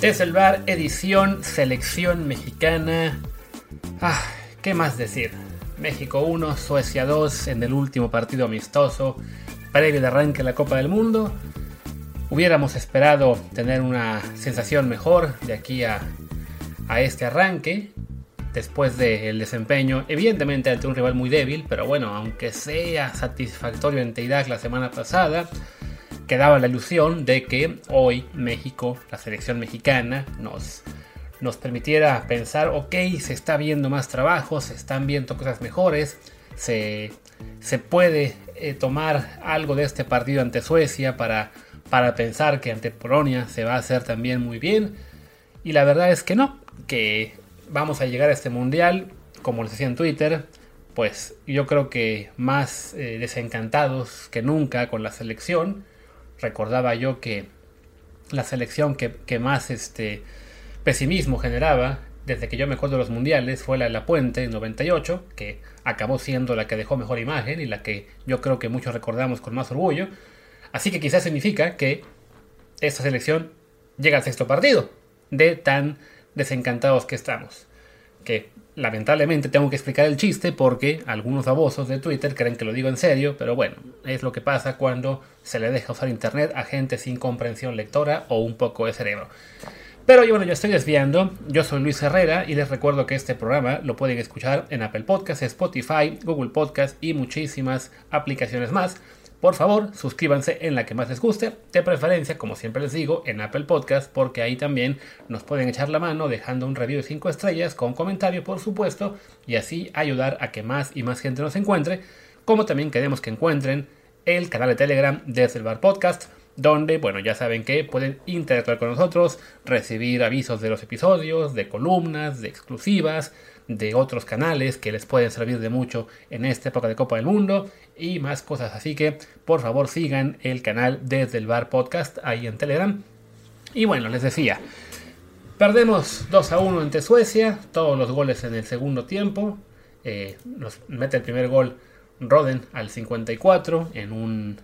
Desde el bar, edición, selección mexicana. Ah, ¿qué más decir? México 1, Suecia 2 en el último partido amistoso, previo de arranque de la Copa del Mundo. Hubiéramos esperado tener una sensación mejor de aquí a, a este arranque, después del desempeño, evidentemente ante un rival muy débil, pero bueno, aunque sea satisfactorio en Teidag la semana pasada, quedaba la ilusión de que hoy México, la selección mexicana, nos, nos permitiera pensar, ok, se está viendo más trabajo, se están viendo cosas mejores, se, se puede eh, tomar algo de este partido ante Suecia para, para pensar que ante Polonia se va a hacer también muy bien. Y la verdad es que no, que vamos a llegar a este mundial, como les decía en Twitter, pues yo creo que más eh, desencantados que nunca con la selección recordaba yo que la selección que, más este, pesimismo generaba desde que yo me acuerdo de los mundiales fue la de La Puente en 98, que acabó siendo la que dejó mejor imagen y la que yo creo que muchos recordamos con más orgullo. Así que quizás significa que esta selección llega al sexto partido, de tan desencantados que estamos. Que lamentablemente tengo que explicar el chiste porque algunos babosos de Twitter creen que lo digo en serio, pero bueno, es lo que pasa cuando se le deja usar internet a gente sin comprensión lectora o un poco de cerebro. Pero bueno, yo estoy desviando. Yo soy Luis Herrera y les recuerdo que este programa lo pueden escuchar en Apple Podcasts, Spotify, Google Podcasts y muchísimas aplicaciones más. Por favor, suscríbanse en la que más les guste, de preferencia, como siempre les digo, en Apple Podcast, porque ahí también nos pueden echar la mano dejando un review de 5 estrellas con comentario, por supuesto, y así ayudar a que más y más gente nos encuentre, como también queremos que encuentren el canal de Telegram desde el Bar Podcast, donde, bueno, ya saben que pueden interactuar con nosotros, recibir avisos de los episodios, de columnas, de exclusivas, de otros canales que les pueden servir de mucho en esta época de Copa del Mundo y más cosas. Así que por favor sigan el canal desde el bar podcast ahí en Telegram. Y bueno, les decía, perdemos 2 a 1 ante Suecia, todos los goles en el segundo tiempo. Eh, nos mete el primer gol Roden al 54 en un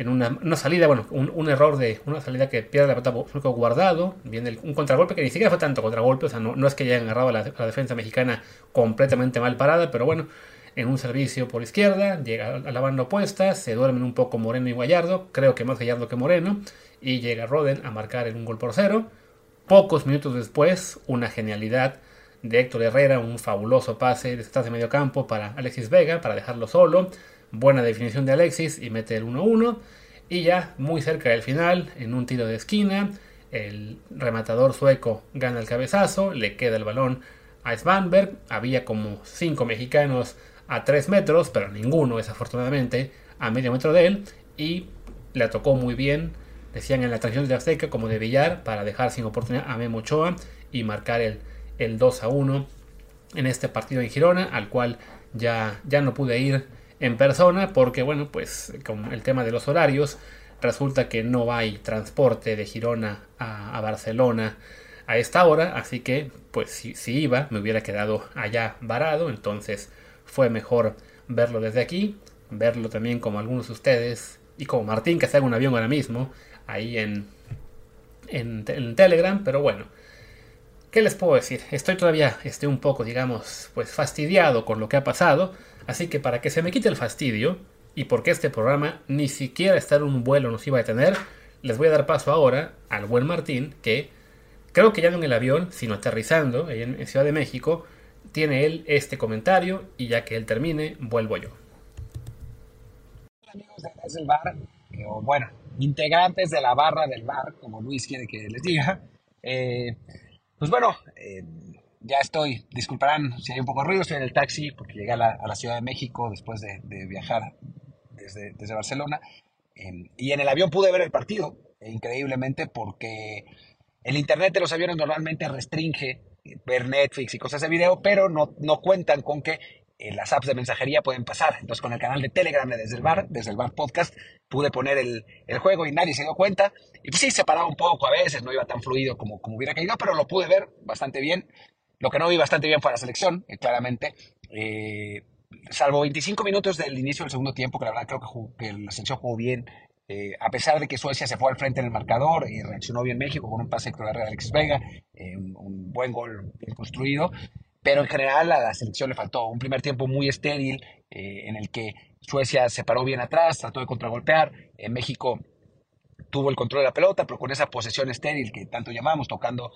en una, salida, bueno, un, error de una salida que pierde la pelota guardado, viene un contragolpe que ni siquiera fue tanto contragolpe, o sea, no, es que hayan agarrado la, la, defensa mexicana completamente mal parada, pero bueno, en un servicio por izquierda, llega a la banda opuesta, se duermen un poco Moreno y Gallardo, creo que más Gallardo que Moreno, y llega Roden a marcar en un gol por cero. Pocos minutos después, una genialidad de Héctor Herrera, un fabuloso pase detrás de medio campo para Alexis Vega, para dejarlo solo Buena definición de Alexis y mete el 1-1. Y ya muy cerca del final, en un tiro de esquina, el rematador sueco gana el cabezazo, le queda el balón a Svanberg. Había como 5 mexicanos a 3 metros, pero ninguno desafortunadamente a medio metro de él. Y le tocó muy bien, decían en la atracción de Azteca, como de billar, para dejar sin oportunidad a Memo Ochoa y marcar el, el 2 a 1 en este partido en Girona, al cual ya, ya no pude ir en persona porque, bueno, pues con el tema de los horarios, resulta que no hay transporte de Girona a, Barcelona a esta hora, así que, pues si, si, iba, me hubiera quedado allá varado, entonces fue mejor verlo desde aquí, verlo también como algunos de ustedes, y como Martín, que está en un avión ahora mismo, ahí en, en, Telegram, pero bueno. ¿Qué les puedo decir? Estoy todavía estoy un poco, digamos, pues fastidiado con lo que ha pasado, así que para que se me quite el fastidio y porque este programa ni siquiera estar en un vuelo nos iba a detener, les voy a dar paso ahora al buen Martín, que creo que ya no en el avión, sino aterrizando en Ciudad de México, tiene él este comentario y ya que él termine, vuelvo yo. Hola amigos de Desde el eh, o bueno, integrantes de la barra del bar, como Luis quiere que les diga. Eh, pues bueno, eh, ya estoy, disculparán si hay un poco de ruido, estoy en el taxi porque llegué a la, Ciudad de México después de, viajar desde, desde Barcelona. y en el avión pude ver el partido, increíblemente, porque el internet de los aviones normalmente restringe ver Netflix y cosas de video, pero no, no cuentan con que eh, las apps de mensajería pueden pasar. Entonces con el canal de Telegram el bar, desde el bar podcast, pude poner el, juego y nadie se dio cuenta. Y pues sí, se paraba un poco a veces, no iba tan fluido como, como hubiera querido, pero lo pude ver bastante bien. Lo que no vi bastante bien fue la selección, eh, claramente. Eh, salvo 25 minutos del inicio del segundo tiempo, que la verdad creo que, que la selección jugó bien, eh, a pesar de que Suecia se fue al frente en el marcador y reaccionó bien México con un pase de Alexis Vega, eh, un, buen gol bien construido, pero en general a la selección le faltó un primer tiempo muy estéril eh, en el que Suecia se paró bien atrás, trató de contragolpear, México tuvo el control de la pelota, pero con esa posesión estéril que tanto llamamos, tocando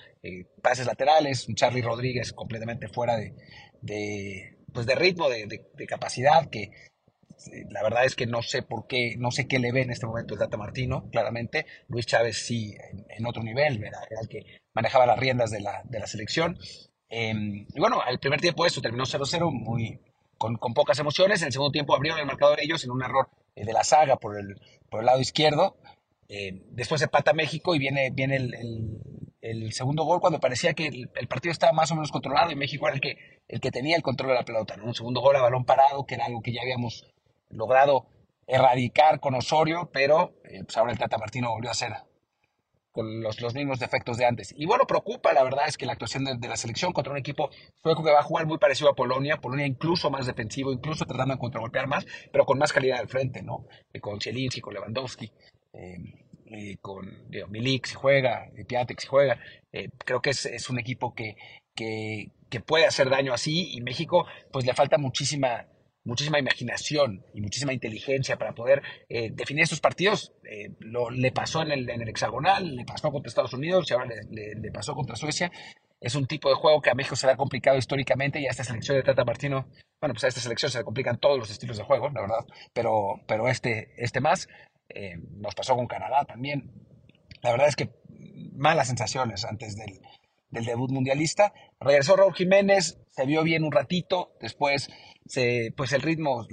pases laterales, un Charlie Rodríguez completamente fuera de, pues de ritmo, de capacidad, que la verdad es que no sé por qué, no sé qué le ve en este momento el Tata Martino, claramente. Luis Chávez sí, en, otro nivel, era, el que manejaba las riendas de la, de la selección. Em, y bueno, el primer tiempo esto terminó 0-0, muy, con, con, pocas emociones. En el segundo tiempo abrieron el marcador ellos en un error eh, de la saga por el, por el lado izquierdo. Eh, después se pata México y viene, viene el, el, segundo gol cuando parecía que el, partido estaba más o menos controlado y México era el que, el que tenía el control de la pelota. Un segundo gol a balón parado, que era algo que ya habíamos logrado erradicar con Osorio, pero eh, pues ahora el Tata Martino volvió a hacer con los, los, mismos defectos de antes. Y bueno, preocupa, la verdad es que la actuación de, la selección contra un equipo sueco que va a jugar muy parecido a Polonia, Polonia incluso más defensivo, incluso tratando de contragolpear más, pero con más calidad al frente, ¿no? Eh, con Zielinski, con Lewandowski, eh, con Milik si juega, Piatek si juega. creo que es, es un equipo que, que, que, puede hacer daño así y México pues le falta muchísima muchísima imaginación y muchísima inteligencia para poder eh, definir estos partidos. Eh, le pasó en el, hexagonal, le pasó contra Estados Unidos y ahora le, le, pasó contra Suecia. Es un tipo de juego que a México se le ha complicado históricamente y a esta selección de Tata Martino, bueno, pues a esta selección se le complican todos los estilos de juego, la verdad, pero, pero este, este más eh, nos pasó con Canadá también. La verdad es que malas sensaciones antes del, del debut mundialista. Regresó Raúl Jiménez, se vio bien un ratito, después pues el ritmo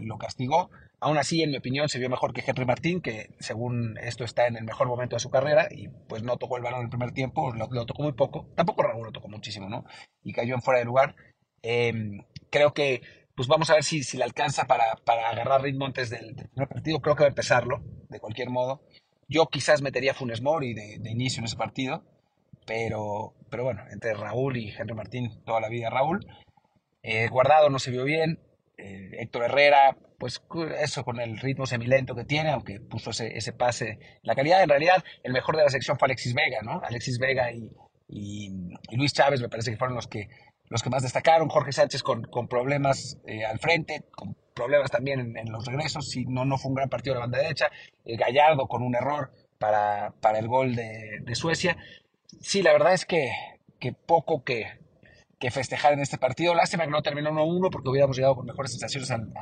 lo castigó. Aún así, en mi opinión, se vio mejor que Henry Martín, que según esto está en el mejor momento de su carrera y pues no tocó el balón en el primer tiempo, lo, tocó muy poco. Tampoco Raúl lo tocó muchísimo, ¿no? Y cayó en fuera de lugar. Em, creo que pues vamos a ver si, si le alcanza para, para agarrar ritmo antes del, primer partido. Creo que va a empezarlo, de cualquier modo. Yo quizás metería Funes Mori de inicio en ese partido pero, pero bueno, entre Raúl y Henry Martín, toda la vida Raúl. Eh, Guardado no se vio bien. Eh, Héctor Herrera, pues eso con el ritmo semilento que tiene, aunque puso ese, ese, pase. La calidad, en realidad, el mejor de la sección fue Alexis Vega, ¿no? Alexis Vega y, y, Luis Chávez me parece que fueron los que, los que más destacaron. Jorge Sánchez con, con problemas eh, al frente, con problemas también en, los regresos. Si no, no fue un gran partido de la banda derecha. Gallardo con un error para, para el gol de, de Suecia sí, la verdad es que, poco que, festejar en este partido. Lástima que no terminó 1-1 porque hubiéramos llegado con mejores sensaciones al,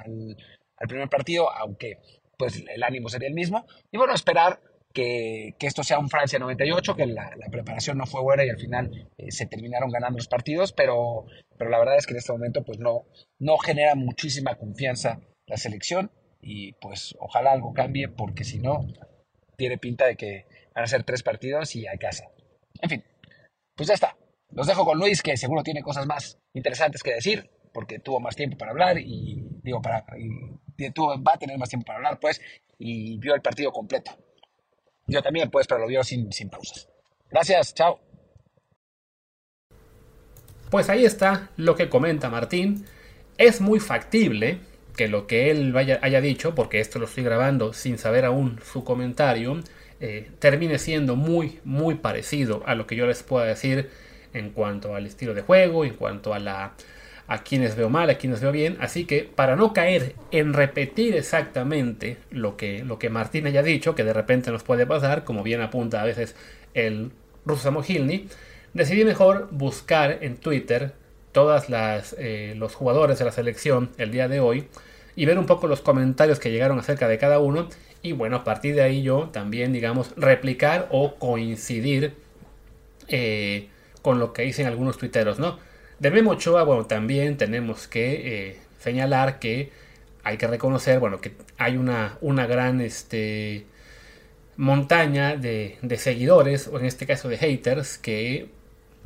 primer partido, aunque pues el ánimo sería el mismo. Y bueno, esperar que, esto sea un Francia 98, que la, la, preparación no fue buena y al final eh, se terminaron ganando los partidos, pero, pero la verdad es que en este momento pues no, no genera muchísima confianza la selección y pues ojalá algo cambie porque si no, tiene pinta de que van a ser tres partidos y a casa. En fin, pues ya está. Los dejo con Luis, que seguro tiene cosas más interesantes que decir, porque tuvo más tiempo para hablar y, digo, para, tuvo, va a tener más tiempo para hablar, pues, y vio el partido completo. Yo también, pues, pero lo vio sin, sin pausas. Gracias, chao. Pues ahí está lo que comenta Martín. Es muy factible que lo que él haya dicho, porque esto lo estoy grabando sin saber aún su comentario, eh, termine siendo muy, muy parecido a lo que yo les pueda decir en cuanto al estilo de juego, en cuanto a la a quienes veo mal, a quienes veo bien. Así que para no caer en repetir exactamente lo que, lo que Martín haya dicho, que de repente nos puede pasar, como bien apunta a veces el ruso Samohilny, decidí mejor buscar en Twitter todas las eh, los jugadores de la selección el día de hoy y ver un poco los comentarios que llegaron acerca de cada uno y bueno a partir de ahí yo también digamos replicar o coincidir eh, con lo que dicen algunos tuiteros no de Memo Ochoa bueno también tenemos que eh, señalar que hay que reconocer bueno que hay una una gran este montaña de seguidores o en este caso de haters que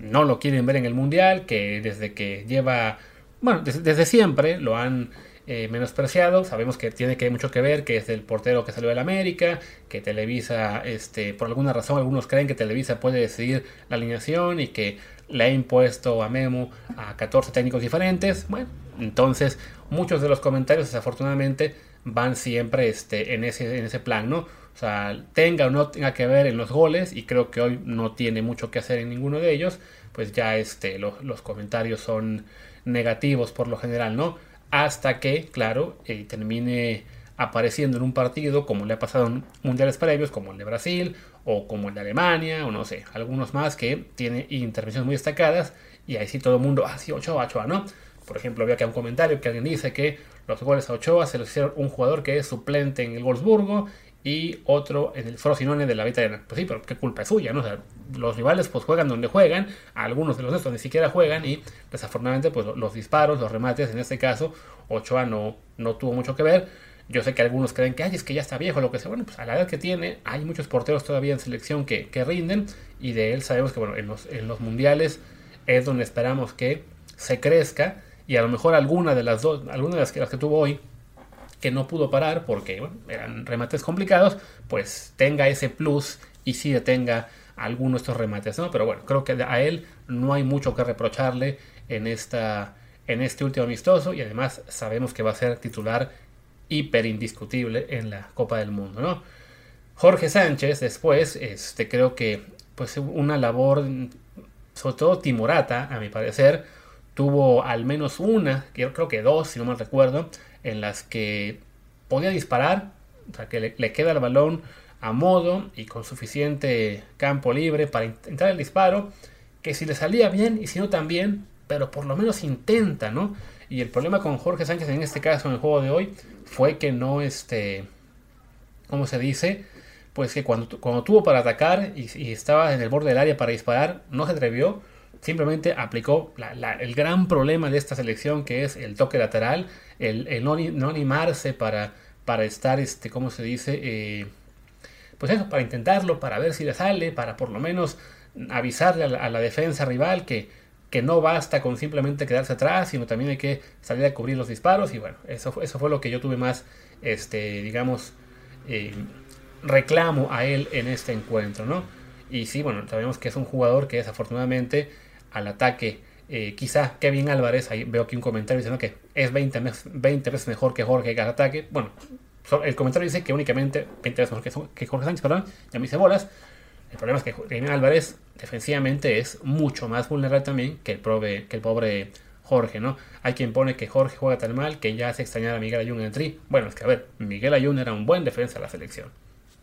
no lo quieren ver en el Mundial, que desde que lleva, bueno, desde, siempre lo han eh, menospreciado. Sabemos que tiene que mucho que ver, que es el portero que salió del América, que Televisa, este, por alguna razón, algunos creen que Televisa puede decidir la alineación y que le ha impuesto a Memo a 14 técnicos diferentes. Bueno, entonces muchos de los comentarios desafortunadamente van siempre este, en, ese, en ese plan, ¿no? O sea, tenga o no tenga que ver en los goles, y creo que hoy no tiene mucho que hacer en ninguno de ellos, pues ya este, los comentarios son negativos por lo general, ¿no? Hasta que, claro, eh, termine apareciendo en un partido como le ha pasado en mundiales previos, como el de Brasil o como el de Alemania, o no sé, algunos más que tiene intervenciones muy destacadas, y ahí sí todo el mundo, ah, sí, Ochoa, Ochoa, ¿no? Por ejemplo, que hay un comentario que alguien dice que los goles a Ochoa se los hicieron un jugador que es suplente en el Wolfsburgo y otro en el Frosinone de la Vita Pues sí, pero qué culpa es suya, ¿no? O sea, los rivales pues juegan donde juegan, algunos de los estos ni siquiera juegan y desafortunadamente pues los disparos, los remates, en este caso Ochoa no, no tuvo mucho que ver. Yo sé que algunos creen que, ay, es que ya está viejo, lo que sea. Bueno, pues a la edad que tiene, hay muchos porteros todavía en selección que, que rinden y de él sabemos que, bueno, en los, en los mundiales es donde esperamos que se crezca y a lo mejor alguna de las dos, alguna de las que, las que tuvo hoy, que no pudo parar porque eran remates complicados, pues tenga ese plus y sí detenga algunos de estos remates, ¿no? Pero bueno, creo que a él no hay mucho que reprocharle en, esta, en este último amistoso y además sabemos que va a ser titular hiper indiscutible en la Copa del Mundo, ¿no? Jorge Sánchez después, este, creo que pues una labor, sobre todo timorata, a mi parecer, tuvo al menos una, creo que dos, si no mal recuerdo, en las que podía disparar, o sea, que le, queda el balón a modo y con suficiente campo libre para entrar el disparo, que si le salía bien y si no también, pero por lo menos intenta, ¿no? Y el problema con Jorge Sánchez en este caso en el juego de hoy fue que no, este, ¿cómo se dice? Pues que cuando, cuando tuvo para atacar y estaba en el borde del área para disparar, no se atrevió simplemente aplicó el gran problema de esta selección que es el toque lateral, el, no, animarse para, para estar, este, ¿cómo se dice? Eh, pues eso, para intentarlo, para ver si le sale, para por lo menos avisarle a la, defensa rival que, que no basta con simplemente quedarse atrás, sino también hay que salir a cubrir los disparos. Y bueno, eso, eso fue lo que yo tuve más, este, digamos, eh, reclamo a él en este encuentro, ¿no? Y sí, bueno, sabemos que es un jugador que desafortunadamente al ataque. Eh, quizá Kevin Álvarez, ahí veo aquí un comentario diciendo que es 20, 20 veces mejor que Jorge al ataque. Bueno, el comentario dice que únicamente 20 veces mejor que, Jorge Sánchez, perdón, ya me hice bolas. El problema es que Kevin Álvarez defensivamente es mucho más vulnerable también que el, que el pobre Jorge, ¿no? Hay quien pone que Jorge juega tan mal que ya hace extrañar a Miguel Ayun en el tri. Bueno, es que a ver, Miguel Ayun era un buen defensa de la selección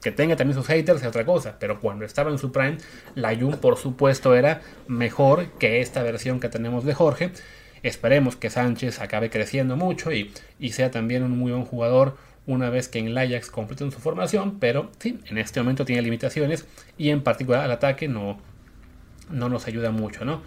que tenga también sus haters es otra cosa, pero cuando estaba en su prime, la Jun por supuesto era mejor que esta versión que tenemos de Jorge. Esperemos que Sánchez acabe creciendo mucho y, sea también un muy buen jugador una vez que en el Ajax completen su formación, pero sí, en este momento tiene limitaciones y en particular al ataque no, no nos ayuda mucho, ¿no?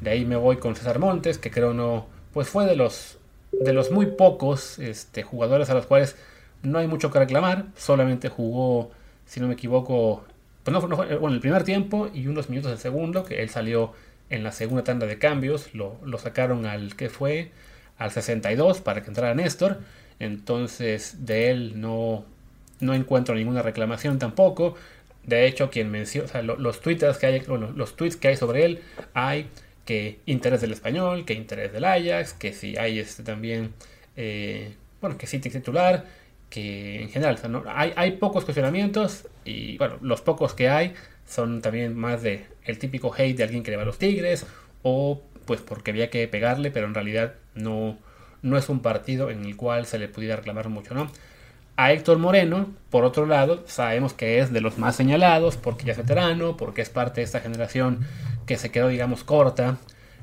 De ahí me voy con César Montes, que creo no, pues fue de los, de los muy pocos este, jugadores a los cuales no hay mucho que reclamar, solamente jugó, si no me equivoco, pues no, no, bueno, el primer tiempo y unos minutos del segundo, que él salió en la segunda tanda de cambios, lo, sacaron al que fue, al 62 para que entrara Néstor, entonces de él no, no encuentro ninguna reclamación tampoco. De hecho, quien menciona, los, tweets que hay, los tweets que hay sobre él, hay que interés del español, que interés del Ajax, que si hay este también, eh, bueno, que sí titular, que en general, hay, pocos cuestionamientos y bueno, los pocos que hay son también más de el típico hate de alguien que le va a los Tigres o pues porque había que pegarle, pero en realidad no, no es un partido en el cual se le pudiera reclamar mucho, ¿no? A Héctor Moreno, por otro lado, sabemos que es de los más señalados porque ya es veterano, porque es parte de esta generación que se quedó, digamos, corta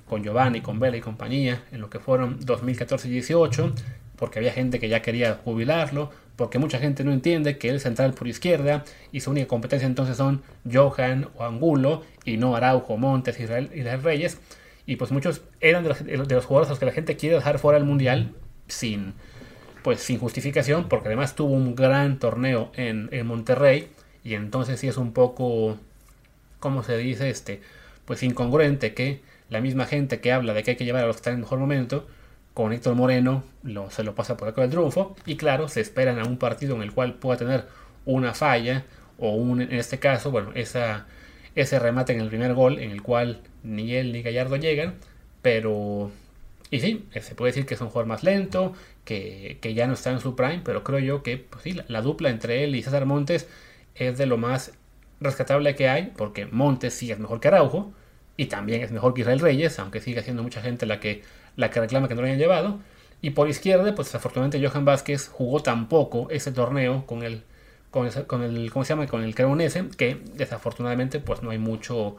con Giovanni, con Vela y compañía en lo que fueron 2014 y 18, porque había gente que ya quería jubilarlo, porque mucha gente no entiende que él es central por izquierda y su única competencia entonces son Johan o Angulo y no Araujo, Montes, Israel, y Reyes. Y pues muchos eran de los, de los jugadores a los que la gente quiere dejar fuera del mundial sin, pues sin justificación, porque además tuvo un gran torneo en, en Monterrey y entonces sí es un poco, ¿cómo se dice? Este, pues incongruente que la misma gente que habla de que hay que llevar a los que están en mejor momento, con Héctor Moreno se lo pasa por acá el triunfo. Y claro, se esperan a un partido en el cual pueda tener una falla o un, en este caso, bueno, ese remate en el primer gol en el cual ni él ni Gallardo llegan, pero... Y sí, se puede decir que es un jugador más lento, que, ya no está en su prime, pero creo yo que pues sí, la, dupla entre él y César Montes es de lo más rescatable que hay, porque Montes sí es mejor que Araujo, y también es mejor que Israel Reyes, aunque sigue siendo mucha gente la que la que reclama que no lo hayan llevado. Y por izquierda, pues desafortunadamente Johan Vázquez jugó tan poco ese torneo con el, con el, ¿cómo se llama? Con el Creonese, que desafortunadamente pues no hay mucho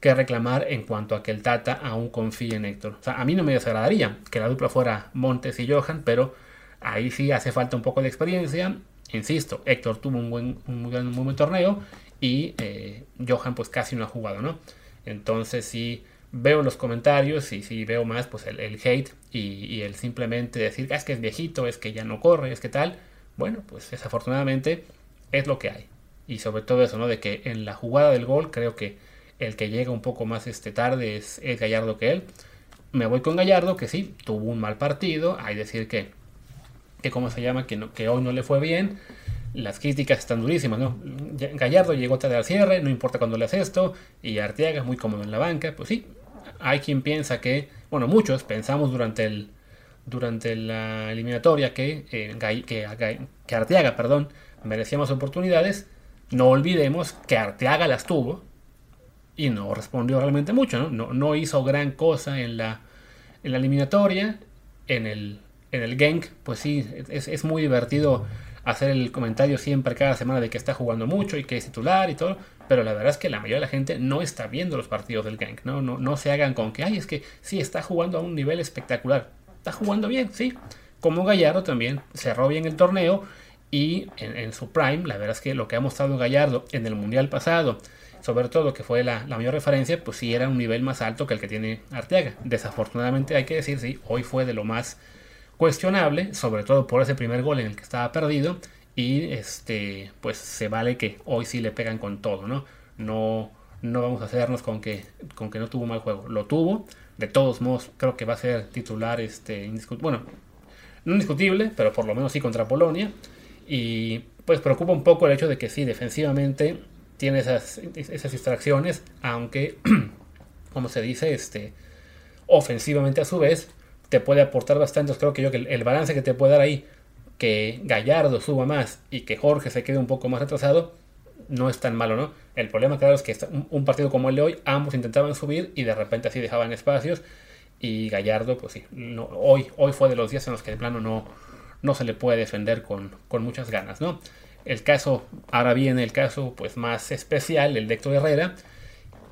que reclamar en cuanto a que el Tata aún confíe en Héctor. O sea, a mí no me desagradaría que la dupla fuera Montes y Johan, pero ahí sí hace falta un poco de experiencia. Insisto, Héctor tuvo un buen, un muy, buen torneo y eh, Johan pues casi no ha jugado, ¿no? Entonces sí veo los comentarios y si veo más, pues el, hate y, el simplemente decir ah, es que es viejito, es que ya no corre, es que tal. Bueno, pues desafortunadamente es lo que hay. Y sobre todo eso, ¿no? De que en la jugada del gol creo que el que llega un poco más este tarde es, Gallardo que él. Me voy con Gallardo, que sí, tuvo un mal partido. Hay decir que, que ¿cómo se llama? Que, no, que hoy no le fue bien las críticas están durísimas, ¿no? Gallardo llegó tarde al cierre, no importa cuando le hace esto, y Arteaga es muy cómodo en la banca, pues sí, hay quien piensa que, bueno, muchos pensamos durante el durante la eliminatoria que, eh, que, Arteaga, perdón, merecía más oportunidades. No olvidemos que Arteaga las tuvo y no respondió realmente mucho, ¿no? No, hizo gran cosa en la, en la eliminatoria. En el, en el Genk, pues sí, es, es muy divertido hacer el comentario siempre cada semana de que está jugando mucho y que es titular y todo, pero la verdad es que la mayoría de la gente no está viendo los partidos del Gang, ¿no? No, no se hagan con que, ay, es que sí, está jugando a un nivel espectacular, está jugando bien, sí, como Gallardo también cerró bien el torneo y en, su prime, la verdad es que lo que ha mostrado Gallardo en el Mundial pasado, sobre todo que fue la, la, mayor referencia, pues sí era un nivel más alto que el que tiene Arteaga. Desafortunadamente hay que decir, sí, hoy fue de lo más cuestionable, sobre todo por ese primer gol en el que estaba perdido. Y este, pues se vale que hoy sí le pegan con todo, ¿no? No, no vamos a hacernos con que, con que no tuvo mal juego. Lo tuvo. De todos modos, creo que va a ser titular, este, bueno, no indiscutible, pero por lo menos sí contra Polonia. Y pues preocupa un poco el hecho de que sí, defensivamente tiene esas, esas distracciones, aunque, como se dice, este, ofensivamente a su vez, te puede aportar bastante. Creo que yo que el, balance que te puede dar ahí, que Gallardo suba más y que Jorge se quede un poco más retrasado, no es tan malo, ¿no? El problema, claro, es que un, partido como el de hoy, ambos intentaban subir y de repente así dejaban espacios. Y Gallardo, pues sí, hoy, hoy fue de los días en los que de plano no, no se le puede defender con, con muchas ganas, ¿no? El caso, ahora viene el caso pues más especial, el de Héctor Herrera,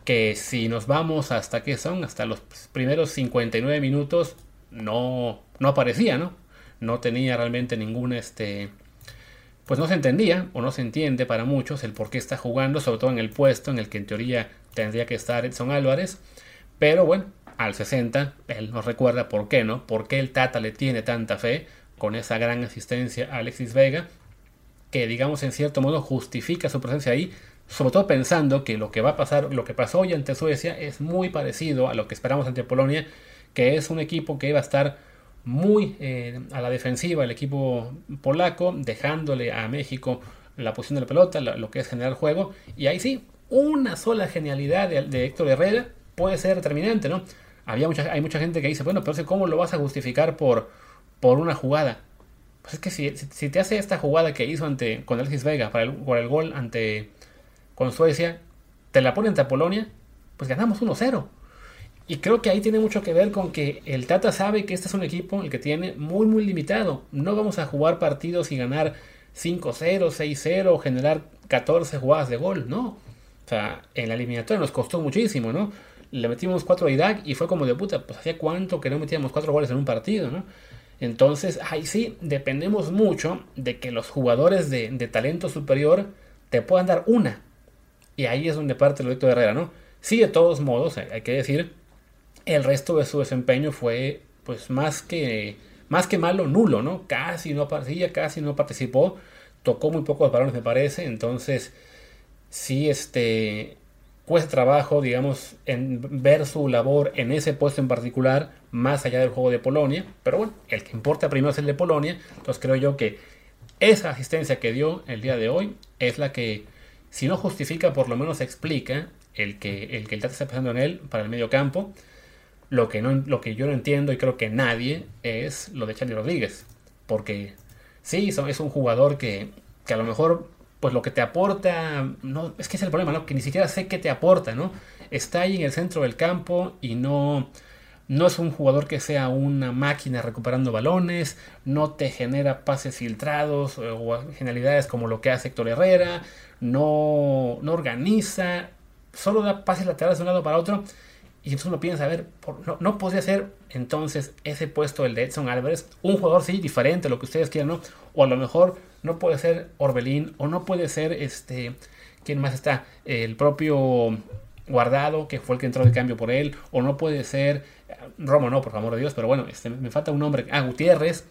que si nos vamos hasta qué son, hasta los primeros 59 minutos, no, no aparecía, ¿no? No tenía realmente ningún, este, pues no se entendía o no se entiende para muchos el por qué está jugando, sobre todo en el puesto en el que en teoría tendría que estar Edson Álvarez. Pero bueno, al 60, él nos recuerda por qué, ¿no? Por qué el Tata le tiene tanta fe con esa gran asistencia a Alexis Vega, que digamos en cierto modo justifica su presencia ahí, sobre todo pensando que lo que va a pasar, lo que pasó hoy ante Suecia es muy parecido a lo que esperamos ante Polonia que es un equipo que va a estar muy eh, a la defensiva, el equipo polaco, dejándole a México la posición de la pelota, lo, que es generar juego. Y ahí sí, una sola genialidad de, Héctor Herrera puede ser determinante, ¿no? Había mucha, hay mucha gente que dice, bueno, pero ¿cómo lo vas a justificar por, por una jugada? pues es que si, te hace esta jugada que hizo ante con Alexis Vega para el, gol ante con Suecia, te la pone ante Polonia, pues ganamos 1-0. Y creo que ahí tiene mucho que ver con que el Tata sabe que este es un equipo el que tiene muy muy limitado. No vamos a jugar partidos y ganar 5-0, 6-0, generar 14 jugadas de gol, no. O sea, en la eliminatoria nos costó muchísimo, ¿no? Le metimos 4 a Irak y fue como de puta, pues hacía cuánto que no metíamos 4 goles en un partido, ¿no? Entonces, ahí sí, dependemos mucho de que los jugadores de, talento superior te puedan dar una. Y ahí es donde parte el de Herrera, ¿no? Sí, de todos modos, hay que decir, el resto de su desempeño fue, pues, más que, más que malo, nulo, ¿no? Casi no aparecía, casi no participó. Tocó muy pocos balones, me parece. Entonces, sí, este, cuesta trabajo, digamos, en ver su labor en ese puesto en particular, más allá del juego de Polonia. Pero bueno, el que importa primero es el de Polonia. Entonces creo yo que esa asistencia que dio el día de hoy es la que, si no justifica, por lo menos explica el que el que está pensando en él para el medio campo. Lo que, no, lo que yo no entiendo y creo que nadie es lo de Charlie Rodríguez. Porque sí, es un jugador que, que a lo mejor pues lo que te aporta, no, es que es el problema, ¿no? Que ni siquiera sé qué te aporta, ¿no? Está ahí en el centro del campo y no, no es un jugador que sea una máquina recuperando balones, no te genera pases filtrados o genialidades como lo que hace Héctor Herrera, no, no organiza, solo da pases laterales de un lado para otro. Y entonces uno piensa, a ver, no, no podría ser entonces ese puesto el de Edson Álvarez, un jugador sí diferente, lo que ustedes quieran, ¿no? O a lo mejor no puede ser Orbelín o no puede ser este, ¿quién más está? El propio Guardado, que fue el que entró de cambio por él, o no puede ser Romo, no, por favor de Dios, pero bueno, este, me falta un nombre, ah, Gutiérrez.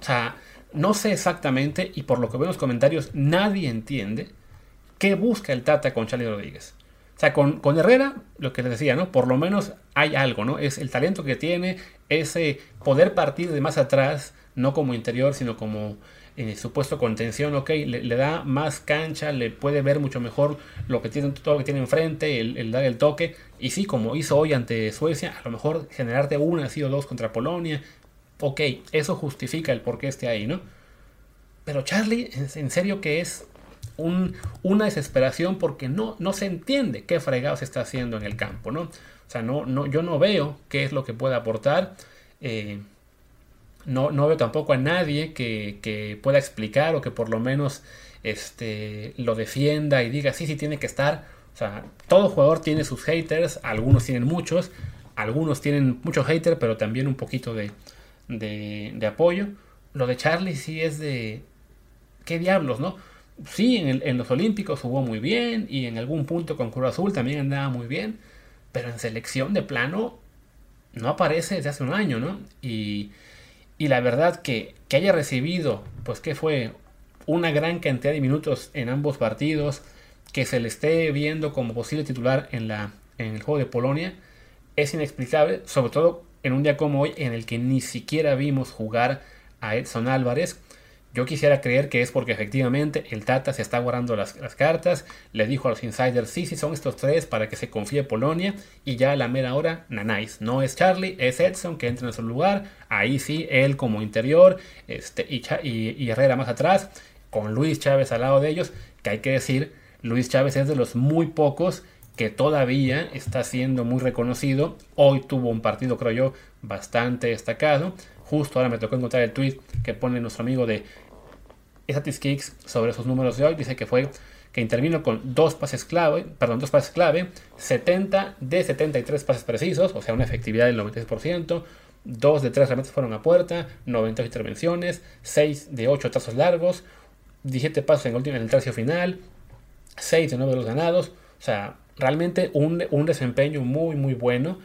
O sea, no sé exactamente, y por lo que veo en los comentarios, nadie entiende qué busca el Tata con Charlie Rodríguez. O sea, con, con, Herrera, lo que les decía, ¿no? Por lo menos hay algo, ¿no? Es el talento que tiene, ese poder partir de más atrás, no como interior, sino como eh, supuesto contención, ok, le, da más cancha, le puede ver mucho mejor lo que tiene, todo lo que tiene enfrente, el, dar el toque, y sí, como hizo hoy ante Suecia, a lo mejor generarte una, así o dos contra Polonia, ok, eso justifica el por qué esté ahí, ¿no? Pero Charlie, en serio que es un, una desesperación porque no, no se entiende qué fregado se está haciendo en el campo, ¿no? O sea, no, no, yo no veo qué es lo que puede aportar. Eh, no, no veo tampoco a nadie que, pueda explicar o que por lo menos este, lo defienda y diga, sí, sí, tiene que estar. O sea, todo jugador tiene sus haters, algunos tienen muchos, algunos tienen muchos haters, pero también un poquito de, de, apoyo. Lo de Charlie sí es de... ¿Qué diablos, no? Sí, en, en, los Olímpicos jugó muy bien y en algún punto con Cruz Azul también andaba muy bien, pero en selección de plano no aparece desde hace un año, ¿no? Y y la verdad que, que haya recibido, pues que fue una gran cantidad de minutos en ambos partidos, que se le esté viendo como posible titular en, la, en el juego de Polonia, es inexplicable, sobre todo en un día como hoy en el que ni siquiera vimos jugar a Edson Álvarez yo quisiera creer que es porque efectivamente el Tata se está guardando las, cartas, le dijo a los insiders, sí, sí, son estos tres para que se confíe Polonia, y ya a la mera hora, nanáis, no es Charlie, es Edson que entra en su lugar, ahí sí, él como interior, este, y, y Herrera más atrás, con Luis Chávez al lado de ellos, que hay que decir, Luis Chávez es de los muy pocos que todavía está siendo muy reconocido, hoy tuvo un partido, creo yo, bastante destacado, Justo ahora me tocó encontrar el tweet que pone nuestro amigo de Kicks sobre esos números de hoy. Dice que fue que intervino con dos pases clave, perdón, dos pases clave, 70 de 73 pases precisos, o sea, una efectividad del 96%, dos de tres remates fueron a puerta, 98 intervenciones, 6 de 8 trazos largos, 17 pasos en último, en el tercio final, 6 de 9 de los ganados, o sea, realmente un, un desempeño muy, muy bueno.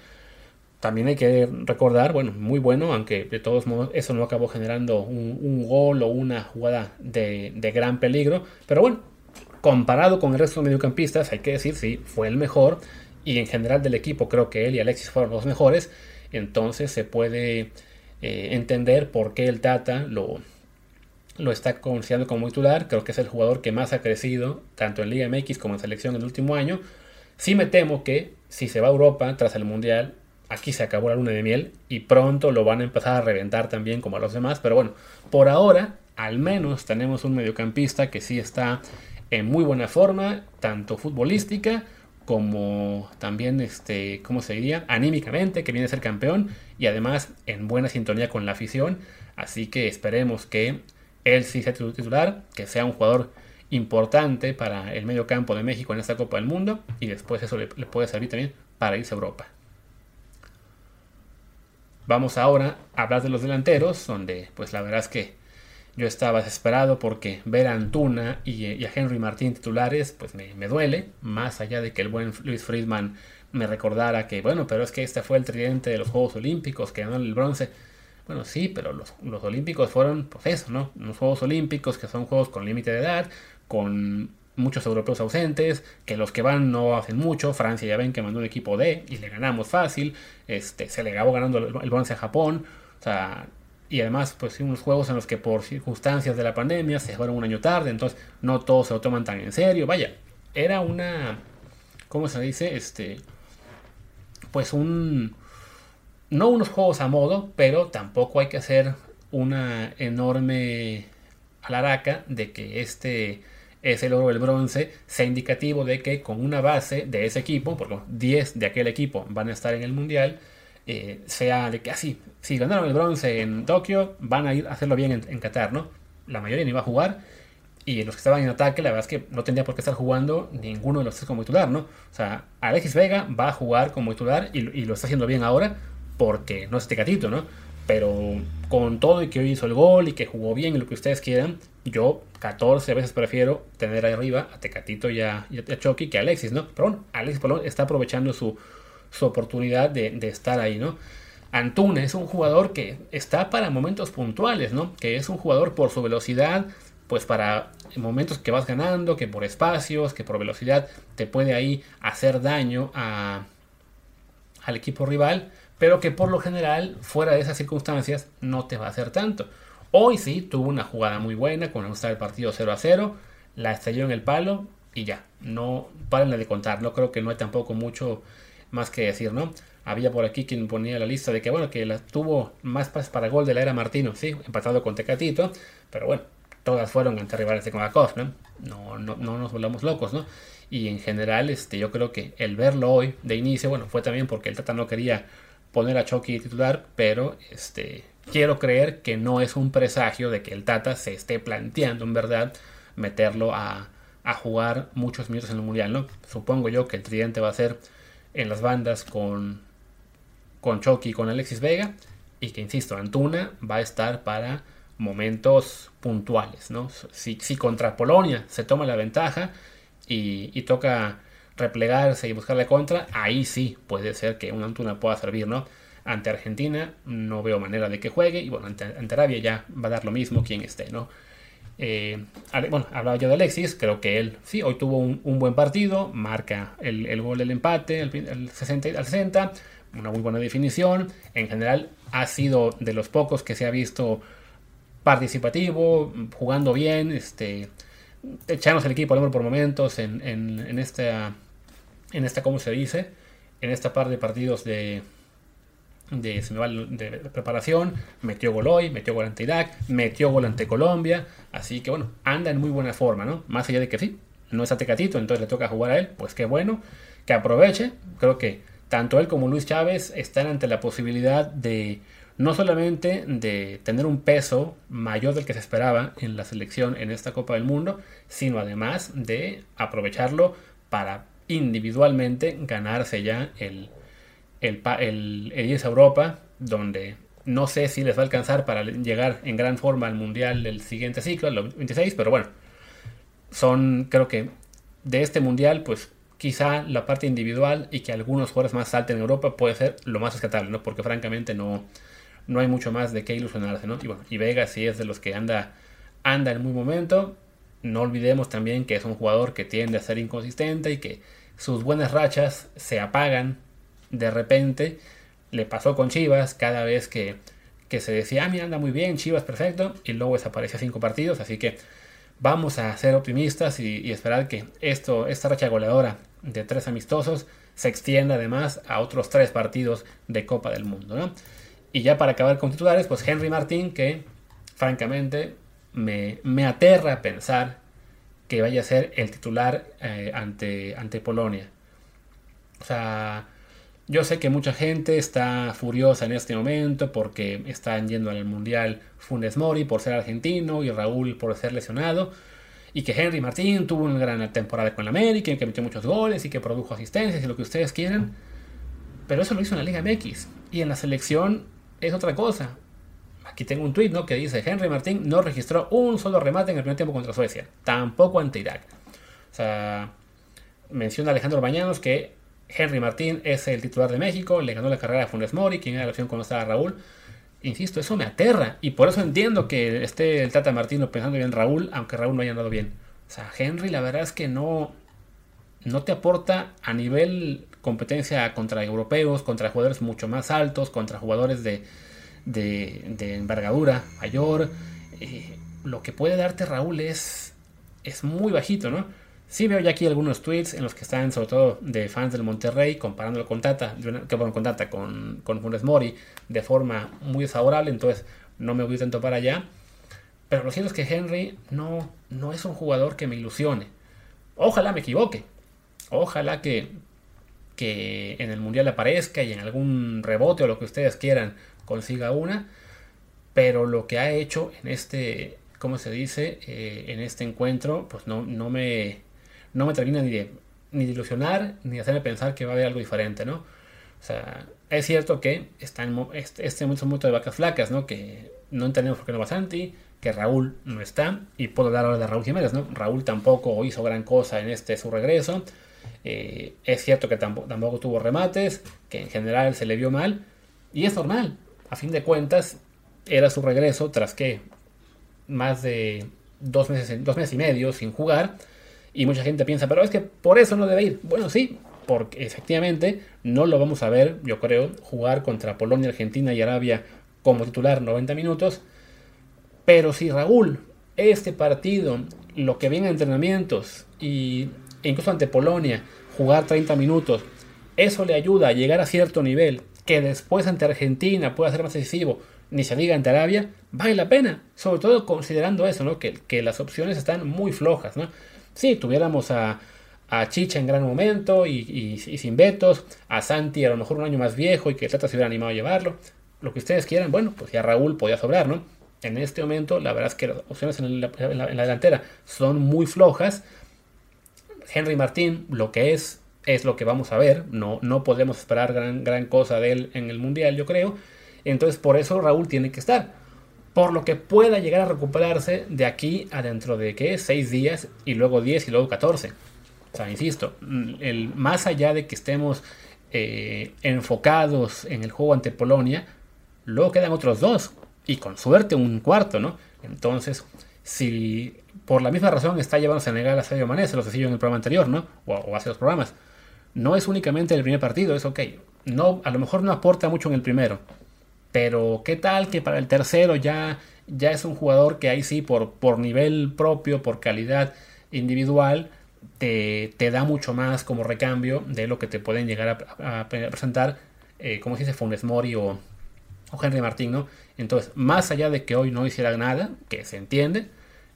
También hay que recordar, bueno, muy bueno, aunque de todos modos eso no acabó generando un, gol o una jugada de, gran peligro. Pero bueno, comparado con el resto de mediocampistas, hay que decir, sí, fue el mejor. Y en general del equipo creo que él y Alexis fueron los mejores. Entonces se puede eh, entender por qué el Tata lo, lo está considerando como titular. Creo que es el jugador que más ha crecido, tanto en Liga MX como en selección en el último año. Sí me temo que si se va a Europa tras el Mundial, aquí se acabó la luna de miel y pronto lo van a empezar a reventar también como a los demás. Pero bueno, por ahora al menos tenemos un mediocampista que sí está en muy buena forma, tanto futbolística como también, este, ¿cómo se diría? Anímicamente, que viene a ser campeón y además en buena sintonía con la afición. Así que esperemos que él sí sea titular, que sea un jugador importante para el medio campo de México en esta Copa del Mundo y después eso le, le puede servir también para irse a Europa. Vamos ahora a hablar de los delanteros, donde pues la verdad es que yo estaba desesperado porque ver a Antuna y, a Henry Martín titulares, pues me, duele, más allá de que el buen Luis Friedman me recordara que, bueno, pero es que este fue el tridente de los Juegos Olímpicos que ganó el bronce. Bueno, sí, pero los, los Olímpicos fueron, pues eso, ¿no? Los Juegos Olímpicos, que son juegos con límite de edad, con muchos europeos ausentes, que los que van no hacen mucho. Francia ya ven que mandó un equipo D y le ganamos fácil. Este, se le acabó ganando el bronce a Japón. O sea, y además, pues unos juegos en los que por circunstancias de la pandemia se fueron un año tarde, entonces no todos se lo toman tan en serio. Vaya, era una. ¿Cómo se dice? Este. Pues un. No unos juegos a modo, pero tampoco hay que hacer una enorme alaraca de que este es el oro o el bronce sea indicativo de que con una base de ese equipo, porque 10 de aquel equipo van a estar en el mundial, eh, sea de que así, si ganaron el bronce en Tokio, van a ir a hacerlo bien en, Qatar, ¿no? La mayoría ni va a jugar. Y los que estaban en ataque, la verdad es que no tendría por qué estar jugando ninguno de los tres como titular, ¿no? O sea, Alexis Vega va a jugar como titular y, lo está haciendo bien ahora porque no es Tecatito, ¿no? Pero con todo y que hoy hizo el gol y que jugó bien y lo que ustedes quieran, yo 14 veces prefiero tener ahí arriba a Tecatito y a, Chucky que a Alexis, ¿no? Pero Alexis está aprovechando su, su oportunidad de, estar ahí, ¿no? Antuna es un jugador que está para momentos puntuales, ¿no? Que es un jugador por su velocidad, pues para momentos que vas ganando, que por espacios, que por velocidad te puede ahí hacer daño a, al equipo rival, pero que por lo general, fuera de esas circunstancias, no te va a hacer tanto. Hoy sí tuvo una jugada muy buena con el partido 0 a 0, la estalló en el palo y ya, no paren de contar, no creo que no hay tampoco mucho más que decir, ¿no? Había por aquí quien ponía la lista de que, bueno, que la tuvo más pases para gol de la era Martino, sí, empatado con Tecatito, pero bueno, todas fueron ante rivales de Comacoff, ¿no? No, no, no nos volvamos locos, ¿no? Y en general, este, yo creo que el verlo hoy de inicio, bueno, fue también porque el Tata no quería poner a Chucky titular, pero este, quiero creer que no es un presagio de que el Tata se esté planteando en verdad meterlo a, a jugar muchos minutos en el Mundial, ¿no? Supongo yo que el tridente va a ser en las bandas con, con Chucky y con Alexis Vega. Y que, insisto, Antuna va a estar para momentos puntuales. ¿no? Si, si contra Polonia se toma la ventaja y, toca replegarse y buscar la contra, ahí sí puede ser que un Antuna pueda servir. ¿no? Ante Argentina no veo manera de que juegue. Y bueno, ante, Arabia ya va a dar lo mismo quien esté. ¿no? Eh, bueno, hablaba yo de Alexis, creo que él sí, hoy tuvo un, buen partido, marca el, gol del empate al 60, al 60, una muy buena definición. En general, ha sido de los pocos que se ha visto participativo, jugando bien, este, echándose el equipo al hombro por momentos en, en, esta, en esta, ¿cómo se dice? En esta par de partidos de, de, de preparación, metió gol hoy, metió gol ante Irak, metió gol ante Colombia, así que bueno, anda en muy buena forma, ¿no? Más allá de que sí, no es Tecatito, entonces le toca jugar a él, pues qué bueno, que aproveche, creo que tanto él como Luis Chávez están ante la posibilidad de no solamente de tener un peso mayor del que se esperaba en la selección en esta Copa del Mundo, sino además de aprovecharlo para individualmente ganarse ya el, el, el, el a Europa, donde no sé si les va a alcanzar para llegar en gran forma al Mundial del siguiente ciclo, el 26, pero bueno, son creo que de este Mundial, pues quizá la parte individual y que algunos jugadores más salten en Europa puede ser lo más rescatable, ¿no? Porque francamente no, no hay mucho más de qué ilusionarse, ¿no? Y bueno, y Vega sí es de los que anda, anda en muy momento. No olvidemos también que es un jugador que tiende a ser inconsistente y que sus buenas rachas se apagan de repente le pasó con Chivas cada vez que, se decía, ah, mira, anda muy bien, Chivas perfecto, y luego desaparecía cinco partidos, así que vamos a ser optimistas y, esperar que esto, esta racha goleadora de tres amistosos se extienda además a otros tres partidos de Copa del Mundo. ¿no? Y ya para acabar con titulares, pues Henry Martín, que francamente me, me aterra pensar que vaya a ser el titular eh, ante, ante Polonia. O sea, yo sé que mucha gente está furiosa en este momento porque están yendo al Mundial Funes Mori por ser argentino y Raúl por ser lesionado. Y que Henry Martín tuvo una gran temporada con la América y que metió muchos goles y que produjo asistencias y lo que ustedes quieran. Pero eso lo hizo en la Liga MX. Y en la selección es otra cosa. Aquí tengo un tweet ¿no? que dice: Henry Martín no registró un solo remate en el primer tiempo contra Suecia. Tampoco ante Irak. O sea, menciona Alejandro Bañanos que Henry Martín es el titular de México, le ganó la carrera a Funes Mori, quien era la opción cuando estaba Raúl. Insisto, eso me aterra y por eso entiendo que esté el Tata Martino pensando bien en Raúl, aunque Raúl no haya andado bien. O sea, Henry la verdad es que no, no te aporta a nivel competencia contra europeos, contra jugadores mucho más altos, contra jugadores de, de, envergadura mayor. Eh, lo que puede darte Raúl es, es muy bajito, ¿no? Sí veo ya aquí algunos tweets en los que están sobre todo de fans del Monterrey comparándolo con Tata, que bueno, con Tata, con, con Funes Mori de forma muy desfavorable, entonces no me voy tanto para allá. Pero lo cierto es que Henry no, no es un jugador que me ilusione. Ojalá me equivoque. Ojalá que, que en el Mundial aparezca y en algún rebote o lo que ustedes quieran consiga una. Pero lo que ha hecho en este, ¿cómo se dice? Eh, en este encuentro, pues no, no me no me termina ni de, ni de ilusionar ni de hacerme pensar que va a haber algo diferente, ¿no? O sea, es cierto que está en este, este momento de vacas flacas, ¿no? Que no entendemos por qué no va Santi, que Raúl no está, y puedo hablar ahora de Raúl Jiménez, ¿no? Raúl tampoco hizo gran cosa en este su regreso. Eh, es cierto que tampoco, tampoco, tuvo remates, que en general se le vio mal, y es normal. A fin de cuentas, era su regreso tras que más de dos meses, dos meses y medio sin jugar y mucha gente piensa, pero es que por eso no debe ir. Bueno, sí, porque efectivamente no lo vamos a ver, yo creo, jugar contra Polonia, Argentina y Arabia como titular 90 minutos. Pero si Raúl, este partido, lo que viene en entrenamientos y, e incluso ante Polonia, jugar 30 minutos, eso le ayuda a llegar a cierto nivel que después ante Argentina pueda ser más decisivo, ni se diga ante Arabia, vale la pena. Sobre todo considerando eso, ¿no? Que, que las opciones están muy flojas, ¿no? sí, tuviéramos a, Chicha en gran momento y, sin vetos, a Santi a lo mejor un año más viejo y que Tata se hubiera animado a llevarlo, lo que ustedes quieran, bueno, pues ya Raúl podía sobrar, ¿no? En este momento, la verdad es que las opciones en la, delantera son muy flojas. Henry Martín, lo que es, es lo que vamos a ver. No, no podemos esperar gran, gran cosa de él en el Mundial, yo creo. Entonces, por eso Raúl tiene que estar por lo que pueda llegar a recuperarse de aquí a dentro de ¿qué? 6 días y luego 10 y luego 14. O sea, insisto, el, más allá de que estemos eh, enfocados en el juego ante Polonia, luego quedan otros dos y con suerte un cuarto, ¿no? Entonces, si por la misma razón está llevando a Senegal a Sadio Mané, se lo decía en el programa anterior, ¿no? O, o hace los programas. No es únicamente el primer partido, es ok. No, a lo mejor no aporta mucho en el primero, pero qué tal que para el tercero ya, ya es un jugador que ahí sí, por, por nivel propio, por calidad individual, te, da mucho más como recambio de lo que te pueden llegar a, presentar, eh, como se dice, Funes Mori o, Henry Martín, ¿no? Entonces, más allá de que hoy no hiciera nada, que se entiende,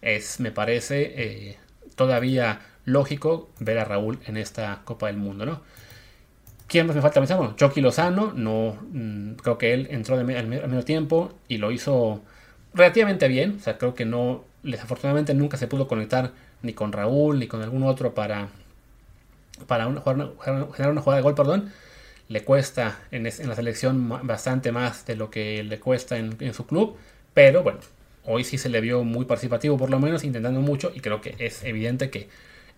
es, me parece eh, todavía lógico ver a Raúl en esta Copa del Mundo, ¿no? ¿Quién más me falta mencionar? Bueno, Chucky Lozano, no, mm, creo que él entró al medio tiempo y lo hizo relativamente bien. O sea, creo que no, desafortunadamente nunca se pudo conectar ni con Raúl ni con algún otro para, para generar una jugada de gol, perdón. Le cuesta en, la selección bastante más de lo que le cuesta en su club. Pero bueno, hoy sí se le vio muy participativo, por lo menos intentando mucho. Y creo que es evidente que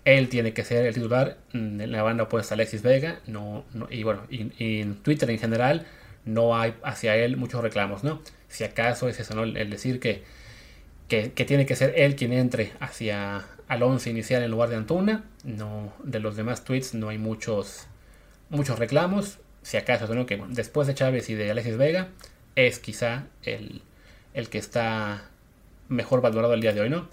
él tiene que ser el titular. Mm, en la banda opuesta Alexis Vega. No, y bueno, y, en Twitter en general no hay hacia él muchos reclamos, ¿no? Si acaso es eso, ¿no? El decir que, que, tiene que ser él quien entre hacia al 11 inicial en lugar de Antuna. No, de los demás tweets no hay muchos, muchos reclamos. Si acaso, ¿no? Que después de Chávez y de Alexis Vega es quizá el, el que está mejor valorado el día de hoy, ¿no?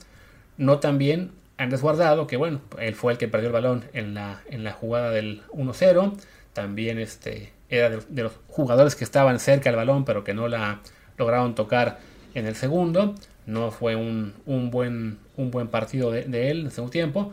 No también han desguardado, que bueno, él fue el que perdió el balón en la, en la jugada del 1-0. también este, era de, los jugadores que estaban cerca del balón, pero que no la lograron tocar en el segundo. No fue un, buen, un buen partido de, él en el segundo tiempo.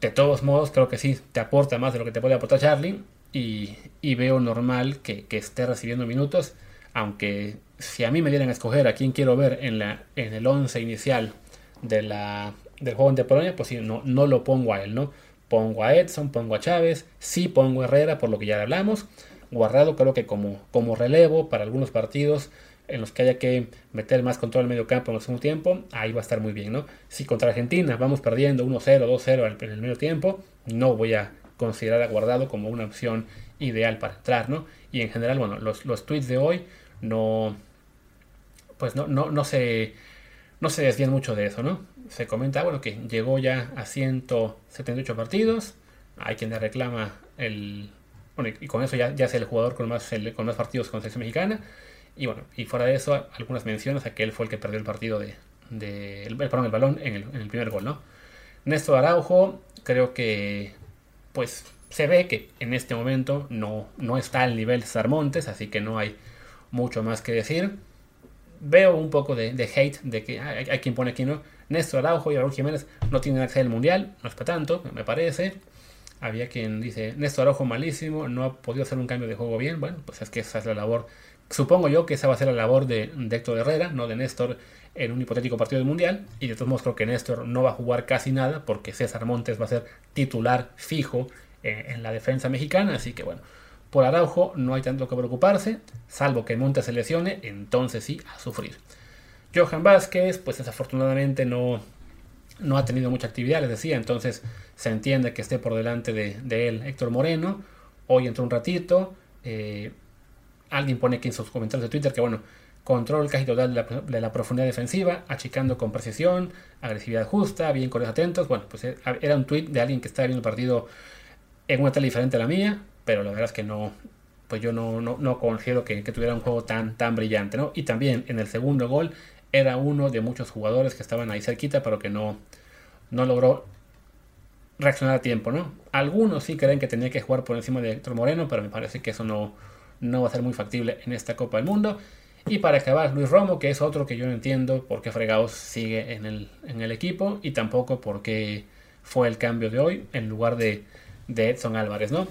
De todos modos, creo que sí te aporta más de lo que te puede aportar Charlie. Y, veo normal que, esté recibiendo minutos. Aunque si a mí me dieran a escoger a quién quiero ver en, la, en el 11 inicial de la, del juego de Polonia, pues sí, no, no lo pongo a él, ¿no? Pongo a Edson, pongo a Chávez, sí pongo a Herrera, por lo que ya hablamos. Guardado creo que como, como relevo para algunos partidos en los que haya que meter más control al medio campo en el segundo tiempo, ahí va a estar muy bien, ¿no? Si contra Argentina vamos perdiendo 1-0, 2-0 en el medio tiempo, no voy a considerar a Guardado como una opción ideal para entrar, ¿no? Y en general, bueno, los, los tweets de hoy no, pues no, no, no se no se desvían mucho de eso, ¿no? Se comenta, bueno, que llegó ya a 178 partidos, hay quien le reclama el... Y con eso ya, ya es el jugador con más, con más partidos con selección mexicana, y bueno, y fuera de eso, algunas menciones a que él fue el que perdió el partido de, el, el balón en el, en el primer gol, ¿no? Néstor Araujo, creo que, pues, se ve que en este momento no, no está al nivel Sarmontes, así que no hay mucho más que decir veo un poco de, hate de que hay, quien pone aquí, ¿no? Néstor Araujo y Raúl Jiménez no tienen acceso al mundial, no es para tanto, me parece. Había quien dice, Néstor Araujo malísimo, no ha podido hacer un cambio de juego bien. Bueno, pues es que esa es la labor. Supongo yo que esa va a ser la labor de, Héctor Herrera, no de Néstor, en un hipotético partido del mundial. Y de todos modos creo que Néstor no va a jugar casi nada porque César Montes va a ser titular fijo eh, en la defensa mexicana. Así que bueno, por Araujo no hay tanto que preocuparse, salvo que Montes se lesione, entonces sí, a sufrir. Johan Vázquez, pues desafortunadamente no, no ha tenido mucha actividad, les decía, entonces se entiende que esté por delante de, él Héctor Moreno. Hoy entró un ratito. Eh, alguien pone aquí en sus comentarios de Twitter que, bueno, control casi total de la, profundidad defensiva, achicando con precisión, agresividad justa, bien con los atentos. Bueno, pues eh, era un tweet de alguien que estaba viendo el partido en una tele diferente a la mía pero la verdad es que no, pues yo no, no, no considero que, tuviera un juego tan, tan brillante, ¿no? Y también en el segundo gol era uno de muchos jugadores que estaban ahí cerquita, pero que no, no logró reaccionar a tiempo, ¿no? Algunos sí creen que tenía que jugar por encima de Héctor Moreno, pero me parece que eso no, no va a ser muy factible en esta Copa del Mundo. Y para acabar, Luis Romo, que es otro que yo no entiendo por qué Fregados sigue en el, en el equipo y tampoco por qué fue el cambio de hoy en lugar de, de Edson Álvarez, ¿no?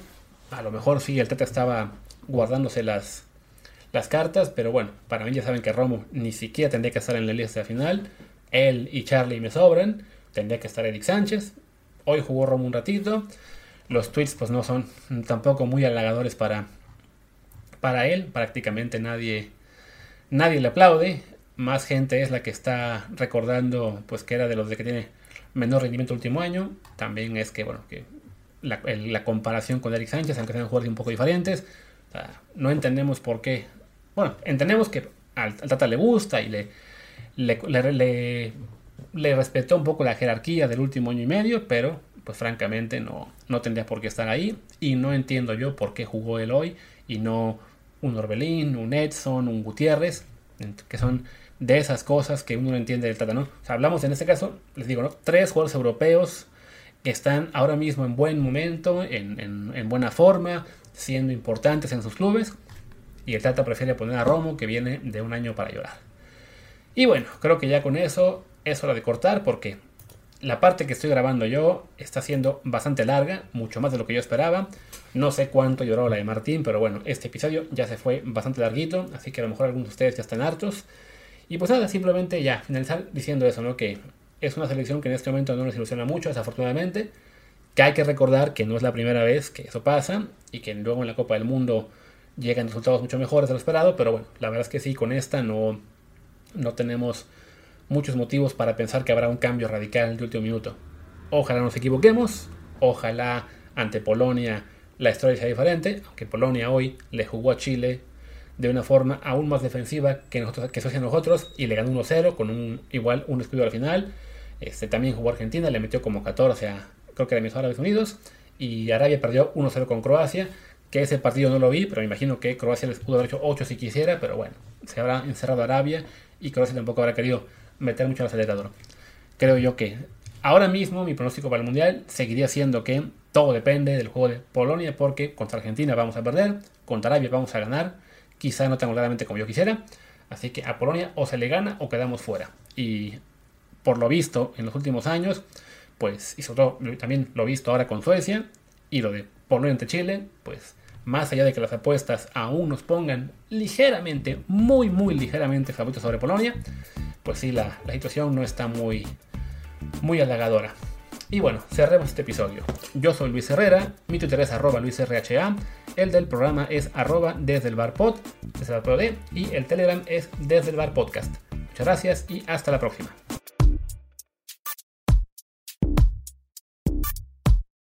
A lo mejor sí, el Teta estaba guardándose las, las cartas, pero bueno, para mí ya saben que Romo ni siquiera tendría que estar en la lista final. Él y Charlie me sobran. Tendría que estar Eric Sánchez. Hoy jugó Romo un ratito. Los tweets pues no son tampoco muy halagadores para, para él. Prácticamente nadie, nadie le aplaude. Más gente es la que está recordando pues que era de los de que tiene menor rendimiento el último año. También es que bueno, la, comparación con Eric Sánchez, aunque sean jugadores un poco diferentes. no entendemos por qué. Bueno, entendemos que al, Tata le gusta y le le, respetó un poco la jerarquía del último año y medio, pero pues francamente no, no tendría por qué estar ahí. Y no entiendo yo por qué jugó él hoy y no un Orbelín, un Edson, un Gutiérrez, que son de esas cosas que uno no entiende del Tata, ¿no? hablamos en este caso, les digo, ¿no? Tres jugadores europeos que están ahora mismo en buen momento, en, buena forma, siendo importantes en sus clubes. Y el Tata prefiere poner a Romo, que viene de un año para llorar. Y bueno, creo que ya con eso es hora de cortar porque la parte que estoy grabando yo está siendo bastante larga, mucho más de lo que yo esperaba. No sé cuánto lloró la de Martín, pero bueno, este episodio ya se fue bastante larguito, así que a lo mejor algunos de ustedes ya están hartos. Y pues nada, simplemente ya finalizar diciendo eso, ¿no? Que es una selección que en este momento no nos ilusiona mucho, desafortunadamente. Que hay que recordar que no es la primera vez que eso pasa y que luego en la Copa del Mundo llegan resultados mucho mejores de lo esperado. Pero bueno, la verdad es que sí, con esta no, no tenemos muchos motivos para pensar que habrá un cambio radical de último minuto. Ojalá nos equivoquemos, ojalá ante Polonia la historia sea diferente, aunque Polonia hoy le jugó a Chile de una forma aún más defensiva que nosotros que nosotros y le ganó 1-0 con un igual un escudo al final. Este, también jugó Argentina, le metió como 14 a, creo que era mis Árabes Unidos. Y Arabia perdió 1-0 con Croacia, que ese partido no lo vi, pero me imagino que Croacia les pudo haber hecho 8 si quisiera, pero bueno, se habrá encerrado Arabia y Croacia tampoco habrá querido meter mucho al acelerador. Creo yo que ahora mismo mi pronóstico para el Mundial seguiría siendo que todo depende del juego de Polonia porque contra Argentina vamos a perder, contra Arabia vamos a ganar, quizá no tan claramente como yo quisiera, así que a Polonia o se le gana o quedamos fuera. Y por lo visto en los últimos años, pues, y sobre todo también lo visto ahora con Suecia y lo de Polonia ante Chile, pues más allá de que las apuestas aún nos pongan ligeramente, muy, muy ligeramente favoritos sobre Polonia, pues sí, la, situación no está muy, muy halagadora. Y bueno, cerremos este episodio. Yo soy Luis Herrera, mi Twitter es arroba luisrha, el del programa es arroba desde el bar pod, desde el bar y el Telegram es desde el bar podcast. Muchas gracias y hasta la próxima.